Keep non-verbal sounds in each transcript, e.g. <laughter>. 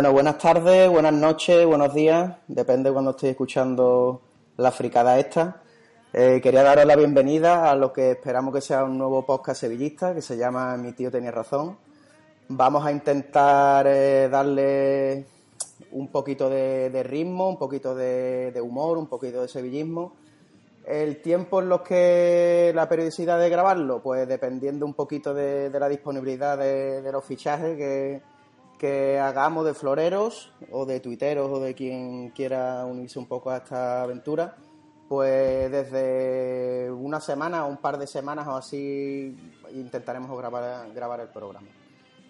Bueno, buenas tardes, buenas noches, buenos días, depende cuando estéis escuchando la fricada esta. Eh, quería daros la bienvenida a lo que esperamos que sea un nuevo podcast sevillista que se llama Mi tío tenía razón. Vamos a intentar eh, darle un poquito de, de ritmo, un poquito de, de humor, un poquito de sevillismo. El tiempo en los que la periodicidad de grabarlo, pues dependiendo un poquito de, de la disponibilidad de, de los fichajes que, que hagamos de floreros o de tuiteros o de quien quiera unirse un poco a esta aventura, pues desde una semana o un par de semanas o así intentaremos grabar, grabar el programa.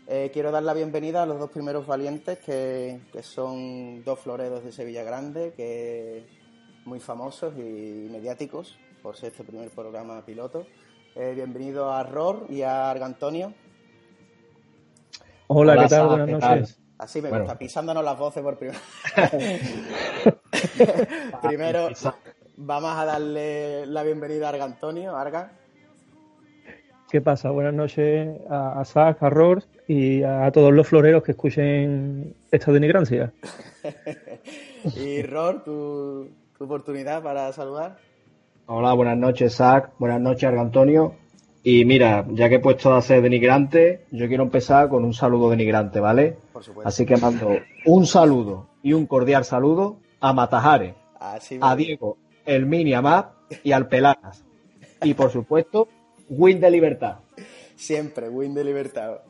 Eh, quiero dar la bienvenida a los dos primeros valientes, que, que son dos floreros de Sevilla Grande, que muy famosos y mediáticos por ser este primer programa piloto. Eh, bienvenido a Ror y a Argantonio. Hola, Hola, ¿qué tal? Buenas ¿qué noches. Así me Bueno. gusta, pisándonos las voces por primera <laughs> <laughs> Primero, vamos a darle la bienvenida a Argantonio. Arga. ¿Qué pasa? Buenas noches a, a Zach, a Rors y a todos los floreros que escuchen esta denigrancia. <laughs> Y Ror, tu, tu oportunidad para saludar. Hola, buenas noches, Zach. Buenas noches, Argantonio. Y mira, ya que he puesto a ser denigrante, yo quiero empezar con un saludo denigrante, ¿vale? Por supuesto. Así que mando un saludo y un cordial saludo a Matajares, Así a Diego, el Mini Amap y al Pelanas. Y por supuesto, Win de Libertad. Siempre, win de libertad.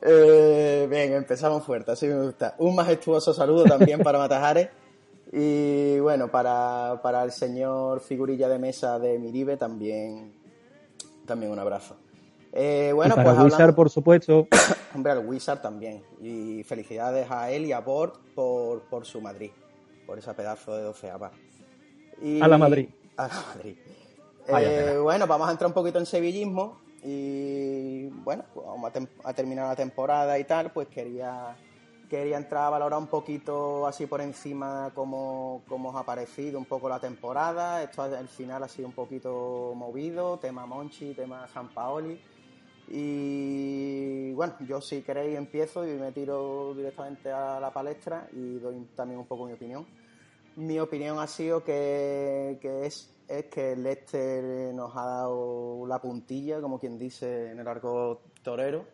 Eh, bien, empezamos fuerte, así me gusta. Un majestuoso saludo también para Matajares. Y bueno, para, para el señor figurilla de mesa de Miribe también, también un abrazo. Eh, bueno, y para pues Wizard, hablando- por supuesto, <coughs> Hombre, al Wizard también. Y felicidades a él y a Bort por, por su Madrid, por esa pedazo de doceava. Y- A la Madrid. A la Madrid. Eh, bueno, vamos a entrar un poquito en sevillismo y bueno, pues vamos a terminar la temporada y tal, pues quería, quería entrar a valorar un poquito así por encima cómo, cómo os ha parecido un poco la temporada. Esto al final ha sido un poquito movido, tema Monchi, tema San Paoli. Y bueno, yo si queréis empiezo y me tiro directamente a la palestra y doy también un poco mi opinión. Mi opinión ha sido que, que es, es que nos ha dado la puntilla, como quien dice en el arco torero,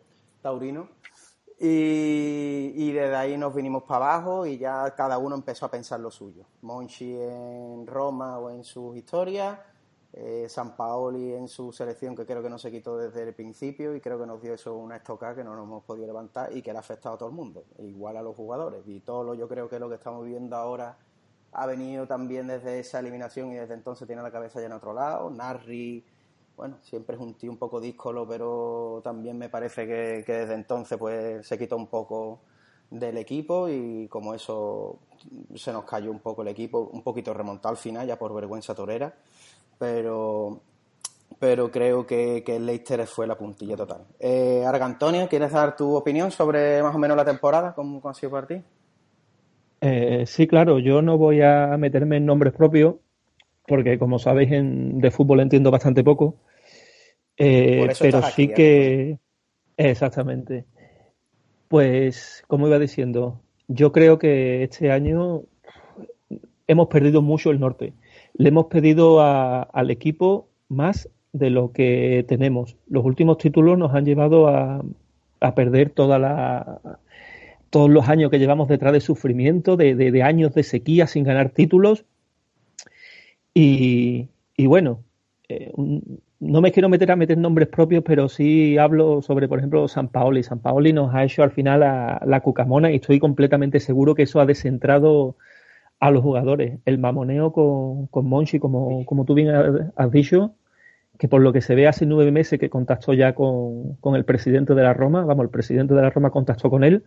taurino. Y, y desde ahí nos vinimos para abajo y ya cada uno empezó a pensar lo suyo. Monchi en Roma o en sus historias, eh, San Paoli en su selección que creo que no se quitó desde el principio y creo que nos dio eso una estocada que no nos hemos podido levantar y que le ha afectado a todo el mundo, igual a los jugadores. Y todo lo yo creo que lo que estamos viviendo ahora ha venido también desde esa eliminación y desde entonces tiene la cabeza ya en otro lado. Narri, bueno, siempre es un tío un poco díscolo, pero también me parece que, desde entonces pues se quitó un poco del equipo y como eso se nos cayó un poco el equipo, un poquito remontado al final ya por vergüenza torera, pero pero creo que, que Leicester fue la puntilla total. Eh, Arga Antonio, ¿quieres dar tu opinión sobre más o menos la temporada? ¿Cómo, cómo ha sido para ti? eh, sí, claro, yo no voy a meterme en nombres propios, porque como sabéis, en, de fútbol entiendo bastante poco. Eh, pero sí aquí, que. Exactamente. Pues, como iba diciendo, yo creo que este año hemos perdido mucho el norte. Le hemos pedido a- al equipo más de lo que tenemos. Los últimos títulos nos han llevado a, a perder toda la, todos los años que llevamos detrás de sufrimiento, de, de- de años de sequía sin ganar títulos. Y, bueno, eh, no me quiero meter a meter nombres propios, pero sí hablo sobre, por ejemplo, San Paoli. San Paoli nos ha hecho al final la, la cucamona y estoy completamente seguro que eso ha descentrado a los jugadores. El mamoneo con, con Monchi, como, como tú bien has dicho, que por lo que se ve hace nueve meses que contactó ya con, con el presidente de la Roma, vamos, el presidente de la Roma contactó con él.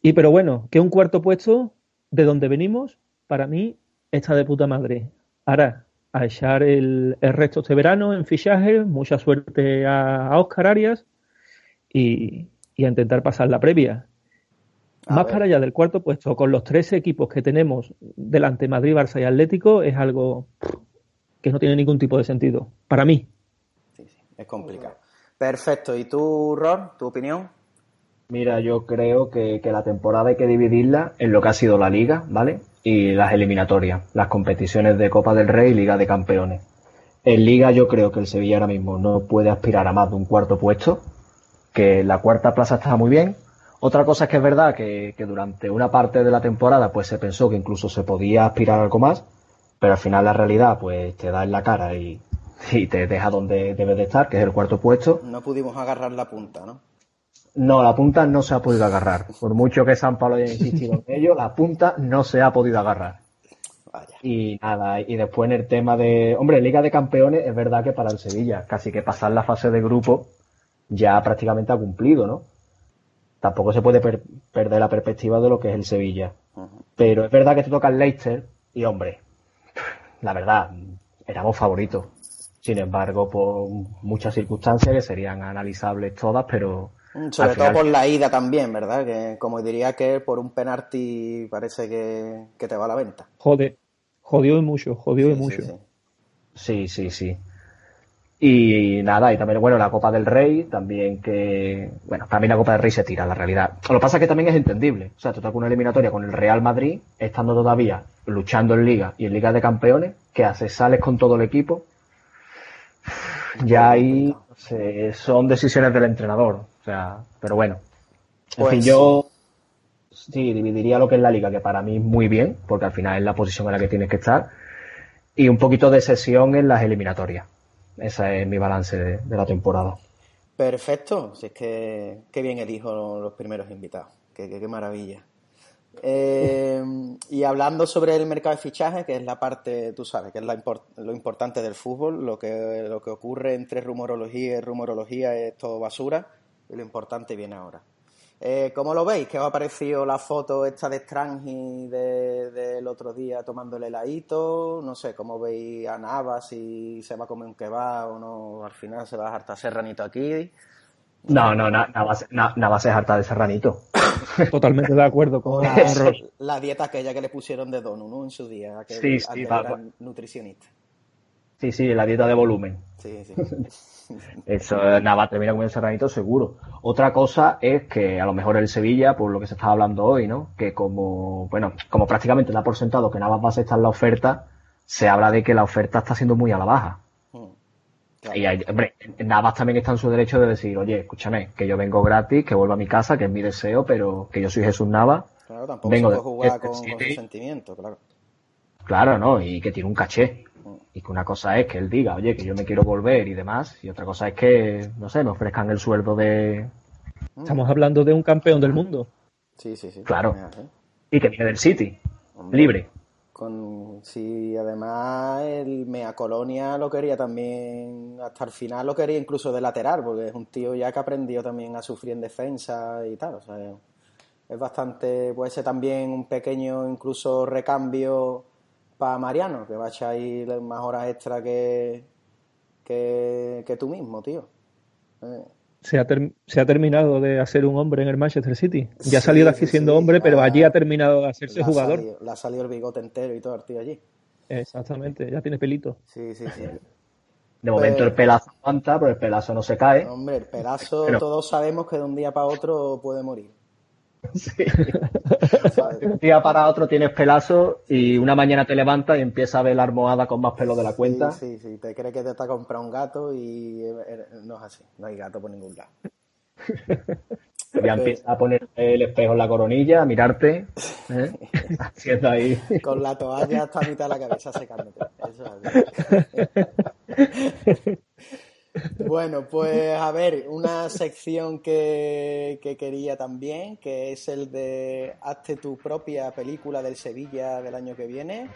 Y pero bueno, que un cuarto puesto de donde venimos, para mí, está de puta madre. Ahora, a echar el, el resto este verano en fichajes, mucha suerte a, a Oscar Arias y, y a intentar pasar la previa. A Más ver. para allá del cuarto puesto, con los tres equipos que tenemos delante Madrid, Barça y Atlético, es algo que no tiene ningún tipo de sentido. Para mí. Sí, sí, es complicado. Perfecto. ¿Y tú, Ror, tu opinión? Mira, yo creo que, que la temporada hay que dividirla en lo que ha sido la liga, ¿vale? Y las eliminatorias, las competiciones de Copa del Rey y Liga de Campeones. En liga yo creo que el Sevilla ahora mismo no puede aspirar a más de un cuarto puesto, que la cuarta plaza está muy bien. Otra cosa es que es verdad que, durante una parte de la temporada pues se pensó que incluso se podía aspirar algo más, pero al final la realidad pues te da en la cara y, y te deja donde debes de estar, que es el cuarto puesto. No pudimos agarrar la punta, ¿no? No, la punta no se ha podido agarrar. Por mucho que San Pablo haya insistido en ello, la punta no se ha podido agarrar. Vaya. Y nada, y después en el tema de. Hombre, Liga de Campeones es verdad que para el Sevilla, casi que pasar la fase de grupo ya prácticamente ha cumplido, ¿no? Tampoco se puede per- perder la perspectiva de lo que es el Sevilla. Pero es verdad que te toca el Leicester y, hombre, la verdad, éramos favoritos. Sin embargo, por muchas circunstancias que serían analizables todas, pero. Sobre al todo final- por la ida también, ¿verdad? Que como diría que por un penalti parece que, que te va a la venta. Jode, jodió y mucho, jodió y mucho. sí, sí. Sí, sí, sí. Y nada, y también, bueno, la Copa del Rey, también que, bueno, para mí la Copa del Rey se tira, la realidad. Lo que pasa es que también es entendible. O sea, tú toca una eliminatoria con el Real Madrid, estando todavía luchando en Liga y en Liga de Campeones, ¿qué haces? Sales con todo el equipo. Ya ahí sé, son decisiones del entrenador. O sea, pero bueno. En Pues fin, yo sí dividiría lo que es la Liga, que para mí es muy bien, porque al final es la posición en la que tienes que estar y un poquito de sesión en las eliminatorias. Ese es mi balance de, de la temporada. Perfecto, si es que qué bien elijo los primeros invitados, qué, qué- qué maravilla. Eh, y hablando sobre el mercado de fichajes, que es la parte, tú sabes, que es la import- lo importante del fútbol, lo que, lo que ocurre entre rumorología y rumorología es todo basura, y lo importante viene ahora. Eh, ¿Cómo lo veis? ¿Qué os ha parecido la foto esta de Strangi de- del otro día tomando el heladito? No sé, ¿cómo veis a Navas si se va a comer un kebab o no? Al final se va a hartar serranito aquí. No, no, na- Navas, na- Navas es harta de serranito. <laughs> Totalmente de acuerdo con, <laughs> la, la dieta aquella que le pusieron de Donu, ¿no? En su día, aquel, Sí, sí, aquel va- era va. nutricionista. Sí, sí, la dieta de volumen. Sí, sí. <laughs> Eso, eh, Navas termina comiendo serranito seguro. Otra cosa es que a lo mejor el Sevilla, por lo que se estaba hablando hoy, ¿no? Que como, bueno, como prácticamente da por sentado que Navas va a estar en la oferta, se habla de que la oferta está siendo muy a la baja. Mm. Claro. Y hay- hombre, Navas también está en su derecho de decir, oye, escúchame, que yo vengo gratis, que vuelva a mi casa, que es mi deseo, pero que yo soy Jesús Navas. Claro, tampoco Vengo se de puede jugar con, con sentimientos, claro. Claro, ¿no? Y que tiene un caché. Y que una cosa es que él diga, oye, que yo me quiero volver y demás. Y otra cosa es que, no sé, me ofrezcan el sueldo de... Estamos hablando de un campeón del mundo. Sí, sí, sí. Claro. Y que viene del City. Hombre. Libre. Con, sí, además el Mea Colonia lo quería también, hasta el final lo quería incluso de lateral, porque es un tío ya que aprendió también a sufrir en defensa y tal. O sea, es bastante, puede ser también un pequeño incluso recambio para Mariano, que va a echar ahí más horas extra que, que, que tú mismo, tío. Eh, Se ha, ter- se ha terminado de hacer un hombre en el Manchester City. Ya ha Sí, salido aquí sí, siendo sí. hombre, pero Ah, allí ha terminado de hacerse jugador. salido- le ha salido el bigote entero y todo el tío allí. Exactamente, ya tiene pelito. Sí, sí, sí. De momento el pelazo aguanta, pero el pelazo no se cae. Hombre, el pelazo Pero- todos sabemos que de un día para otro puede morir. <laughs> Sí. ¿sabes? De un día para otro tienes pelazo y una mañana te levantas y empiezas a ver la almohada con más pelo de la cuenta. Sí, sí, sí. Te crees que te está comprando un gato y eh, eh, no es así. No hay gato por ningún lado. <laughs> Ya empiezas a poner el espejo en la coronilla, a mirarte. ¿eh? <laughs> Haciendo ahí. Con la toalla hasta mitad de la cabeza secándote. Eso es así. Bueno, pues a ver, una sección que, que quería también, que es el de hazte tu propia película del Sevilla del año que viene.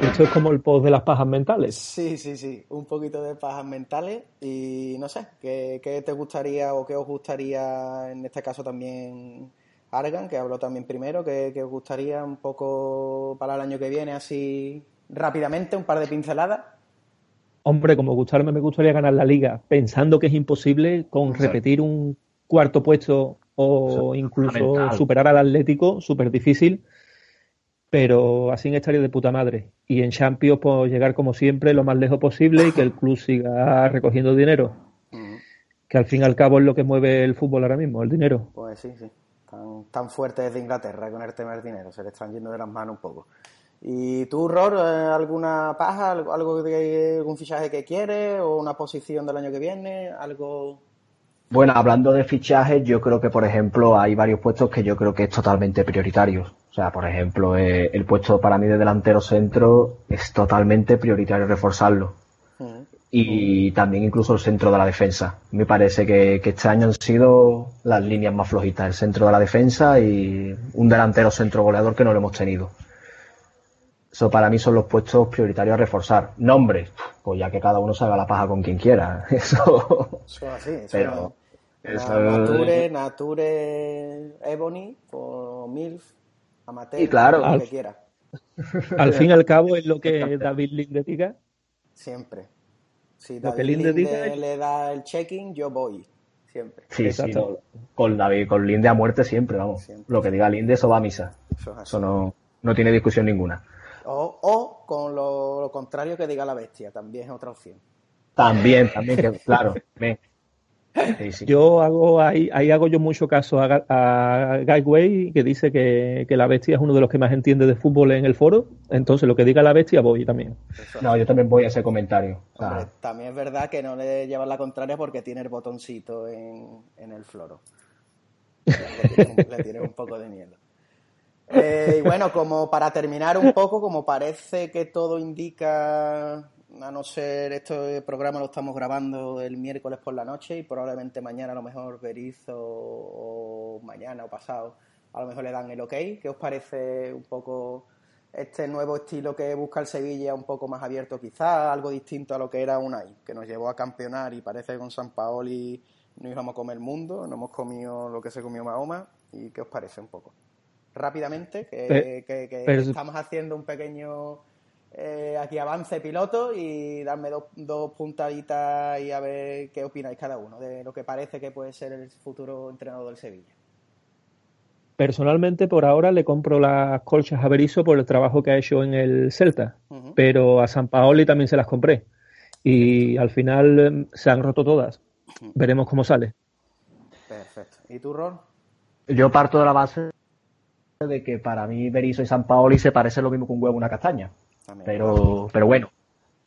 Esto es como el post de las pajas mentales. Sí, sí, sí, un poquito de pajas mentales y no sé, ¿qué, qué te gustaría o qué os gustaría, en este caso también Argan, que habló también primero, ¿qué, qué os gustaría un poco para el año que viene, así rápidamente, un par de pinceladas? Hombre, como gustarme, me gustaría ganar la liga, pensando que es imposible con repetir un cuarto puesto o incluso superar al Atlético, súper difícil, pero así estaría de puta madre. Y en Champions, pues llegar como siempre lo más lejos posible y que el club siga recogiendo dinero. Que al fin y al cabo es lo que mueve el fútbol ahora mismo, el dinero. Pues sí, sí. Tan, tan fuerte desde Inglaterra con el tema del dinero, se le están yendo de las manos un poco. ¿Y tú, Ror, eh, alguna paja, algo de algún fichaje que quieres o una posición del año que viene, algo bueno, hablando de fichajes, yo creo que, por ejemplo, hay varios puestos que yo creo que es totalmente prioritarios. O sea, por ejemplo, eh, el puesto para mí de delantero centro es totalmente prioritario reforzarlo. Y también incluso el centro de la defensa. Me parece que, este año han sido las líneas más flojitas, el centro de la defensa y un delantero centro goleador que no lo hemos tenido. Eso para mí son los puestos prioritarios a reforzar. Nombres, pues ya que cada uno se haga la paja con quien quiera. <laughs> Eso. Eso así. Pero, Nature, Nature Ebony o MILF, Amateur, y claro, lo que quiera. Al fin y al cabo es lo que David Linde diga. Siempre. Si David Linde, le da el checking, yo voy. Siempre. Sí, sí, con David, con Linde a muerte siempre, vamos. Lo que diga Linde, eso va a misa. Eso, no, no tiene discusión ninguna. O, o con lo, contrario que diga la bestia, también es otra opción. También, también, que, claro. Yo hago ahí, ahí hago yo mucho caso a, a Guy que dice que, la bestia es uno de los que más entiende de fútbol en el foro. Entonces, lo que diga la bestia, voy también. No, yo también voy a ese comentario. también es verdad que no le lleva la contraria porque tiene el botoncito en, el floro. le tiene un poco de miedo. Eh, y bueno, como para terminar un poco, como parece que todo indica, a no ser este programa lo estamos grabando el miércoles por la noche y probablemente mañana a lo mejor Berizzo o mañana o pasado a lo mejor le dan el ok. ¿Qué os parece un poco este nuevo estilo que busca el Sevilla, un poco más abierto quizá, algo distinto a lo que era Unai, que nos llevó a campeonar y parece que con San Paoli no íbamos a comer mundo, no hemos comido lo que se comió Mahoma y qué os parece un poco? Rápidamente, que, estamos haciendo un pequeño eh, aquí avance piloto y darme dos, dos puntaditas y a ver qué opináis cada uno de lo que parece que puede ser el futuro entrenador del Sevilla. Personalmente, por ahora le compro las colchas a Berizzo por el trabajo que ha hecho en el Celta, pero a San Paoli también se las compré y al final em, se han roto todas. Veremos cómo sale. Perfecto. ¿Y tú, Ron? Yo parto de la base de que para mí Berizzo y San Paoli se parece lo mismo que un huevo y una castaña. pero, pero bueno,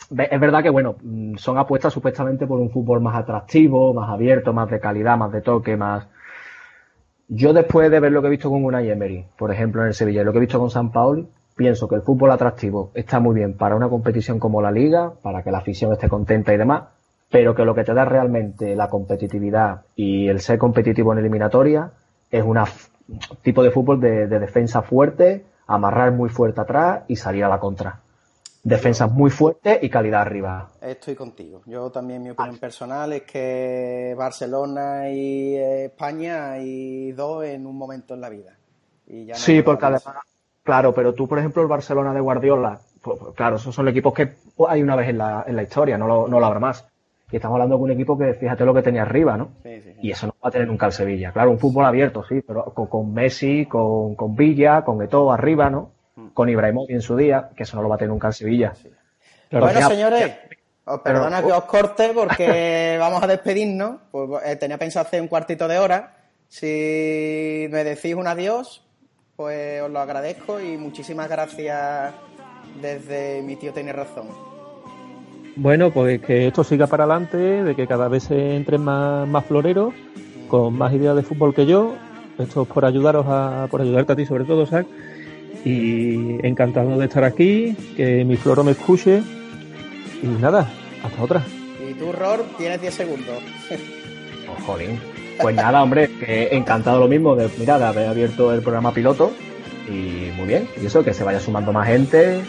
es verdad que bueno, mm, son apuestas supuestamente por un fútbol más atractivo, más abierto, más de calidad, más de toque, más. Yo después de ver lo que he visto con Unai Emery, por ejemplo en el Sevilla, y lo que he visto con San Paoli, pienso que el fútbol atractivo está muy bien para una competición como la Liga, para que la afición esté contenta y demás, pero que lo que te da realmente la competitividad y el ser competitivo en eliminatoria es una tipo de fútbol de, defensa fuerte, amarrar muy fuerte atrás y salir a la contra. Defensa muy fuerte y calidad arriba. Estoy contigo. Yo también mi opinión personal es que Barcelona y España hay dos en un momento en la vida. sí, porque además, claro, pero tú, por ejemplo, el Barcelona de Guardiola, pues, pues, claro, esos son equipos que hay una vez en la, en la historia, no lo, no lo habrá más. Y estamos hablando de un equipo que fíjate lo que tenía arriba, ¿no? Sí, sí, Y eso no va a tener nunca el Sevilla. Claro, un fútbol abierto, sí, pero con, Messi, con, con, Villa, con Eto'o arriba, ¿no? Mm. Con Ibrahimovic en su día, que eso no lo va a tener nunca el Sevilla. bueno, señores, os perdona que os corte porque <laughs> vamos a despedirnos. Pues, eh, tenía pensado hacer un cuartito de hora. Si me decís un adiós, pues os lo agradezco y muchísimas gracias desde mi tío tiene razón. Bueno, pues que esto siga para adelante, de que cada vez se entren más, más floreros, con más ideas de fútbol que yo. Esto es por ayudaros a, por ayudarte a ti sobre todo, Zach. Y encantado de estar aquí, que mi floro me escuche. Y nada, hasta otra. Y tú, Ror, tienes 10 segundos. <laughs> Oh, jolín. Pues nada, hombre, que encantado lo mismo de, mira, de haber abierto el programa piloto. Y muy bien, y eso, que se vaya sumando más gente,